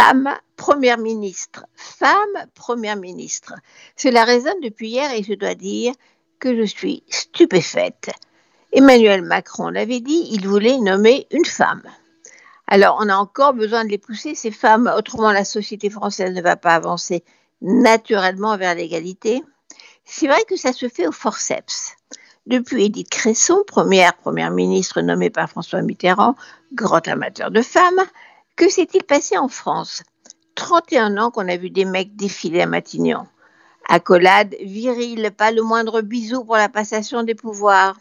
Femme première ministre, femme première ministre. Cela résonne depuis hier et je dois dire que je suis stupéfaite. Emmanuel Macron l'avait dit, il voulait nommer une femme. Alors, on a encore besoin de les pousser, ces femmes, autrement la société française ne va pas avancer naturellement vers l'égalité. C'est vrai que ça se fait au forceps. Depuis Édith Cresson, première première ministre nommée par François Mitterrand, grand amateur de femmes, que s'est-il passé en France? 31 ans qu'on a vu des mecs défiler à Matignon. Accolade virile, pas le moindre bisou pour la passation des pouvoirs.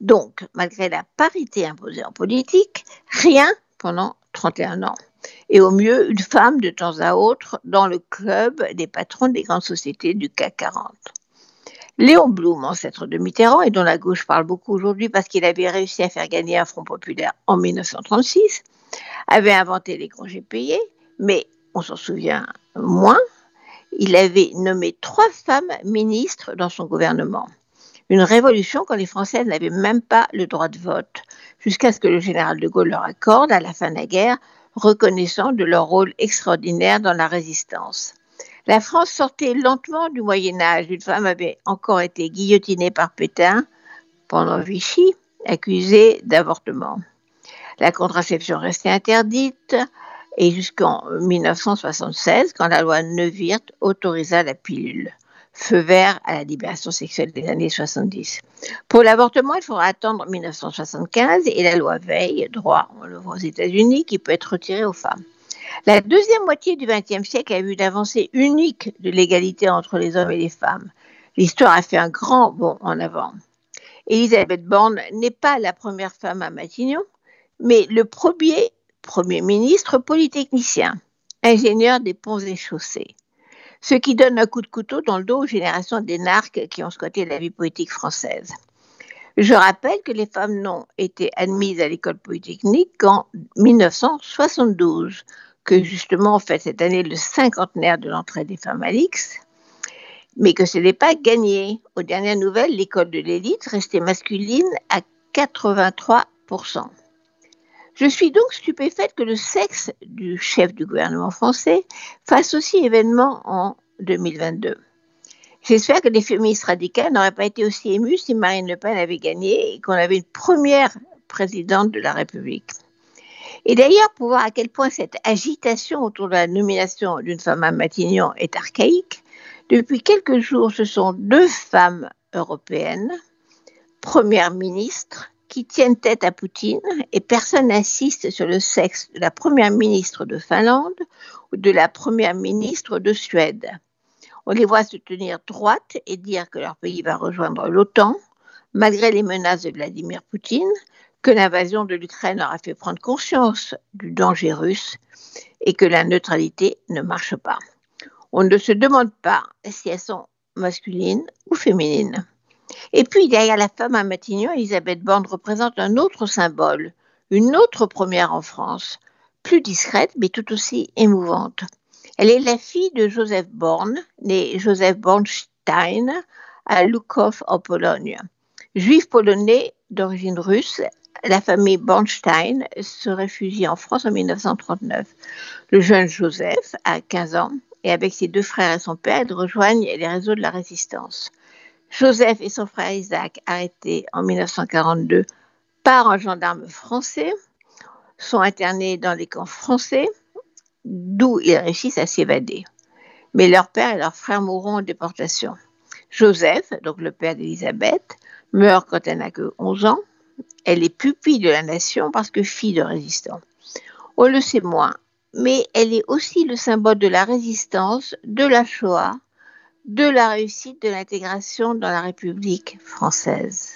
Donc, malgré la parité imposée en politique, rien pendant 31 ans. Et au mieux, une femme de temps à autre dans le club des patrons des grandes sociétés du CAC 40. Léon Blum, ancêtre de Mitterrand, et dont la gauche parle beaucoup aujourd'hui parce qu'il avait réussi à faire gagner un front populaire en 1936, avait inventé les congés payés, mais on s'en souvient moins, il avait nommé trois femmes ministres dans son gouvernement. Une révolution quand les Français n'avaient même pas le droit de vote, jusqu'à ce que le général de Gaulle leur accorde, à la fin de la guerre, reconnaissant de leur rôle extraordinaire dans la résistance. La France sortait lentement du Moyen Âge. Une femme avait encore été guillotinée par Pétain pendant Vichy, accusée d'avortement. La contraception restait interdite et jusqu'en 1976, quand la loi Neuwirth autorisa la pilule. Feu vert à la libération sexuelle des années 70. Pour l'avortement, il faudra attendre 1975 et la loi Veil, droit, on le voit aux États-Unis, qui peut être retiré aux femmes. La deuxième moitié du XXe siècle a vu une avancée unique de l'égalité entre les hommes et les femmes. L'histoire a fait un grand bond en avant. Elisabeth Borne n'est pas la première femme à Matignon, mais le premier Premier ministre polytechnicien, ingénieur des ponts et chaussées. Ce qui donne un coup de couteau dans le dos aux générations d'énarques qui ont squatté la vie politique française. Je rappelle que les femmes n'ont été admises à l'école polytechnique qu'en 1972, que justement on fait cette année le cinquantenaire de l'entrée des femmes à l'X, mais que ce n'est pas gagné. Aux dernières nouvelles, l'école de l'élite restait masculine à 83%. Je suis donc stupéfaite que le sexe du chef du gouvernement français fasse aussi événement en 2022. J'espère que les féministes radicales n'auraient pas été aussi émues si Marine Le Pen avait gagné et qu'on avait une première présidente de la République. Et d'ailleurs, pour voir à quel point cette agitation autour de la nomination d'une femme à Matignon est archaïque, depuis quelques jours, ce sont deux femmes européennes, premières ministres, qui tiennent tête à Poutine et personne n'insiste sur le sexe de la première ministre de Finlande ou de la première ministre de Suède. On les voit se tenir droite et dire que leur pays va rejoindre l'OTAN, malgré les menaces de Vladimir Poutine, que l'invasion de l'Ukraine leur a fait prendre conscience du danger russe et que la neutralité ne marche pas. On ne se demande pas si elles sont masculines ou féminines. Et puis, derrière la femme à Matignon, Elisabeth Borne représente un autre symbole, une autre première en France, plus discrète mais tout aussi émouvante. Elle est la fille de Joseph Born, né Joseph Bornstein, à Lukow en Pologne. Juif polonais d'origine russe, la famille Bornstein se réfugie en France en 1939. Le jeune Joseph a 15 ans et avec ses deux frères et son père, ils rejoignent les réseaux de la résistance. Joseph et son frère Isaac, arrêtés en 1942 par un gendarme français, sont internés dans les camps français, d'où ils réussissent à s'évader. Mais leur père et leur frère mourront en déportation. Joseph, donc le père d'Élisabeth, meurt quand elle n'a que 11 ans. Elle est pupille de la nation parce que fille de résistants. On le sait moins, mais elle est aussi le symbole de la résistance, de la Shoah de la réussite de l'intégration dans la République française.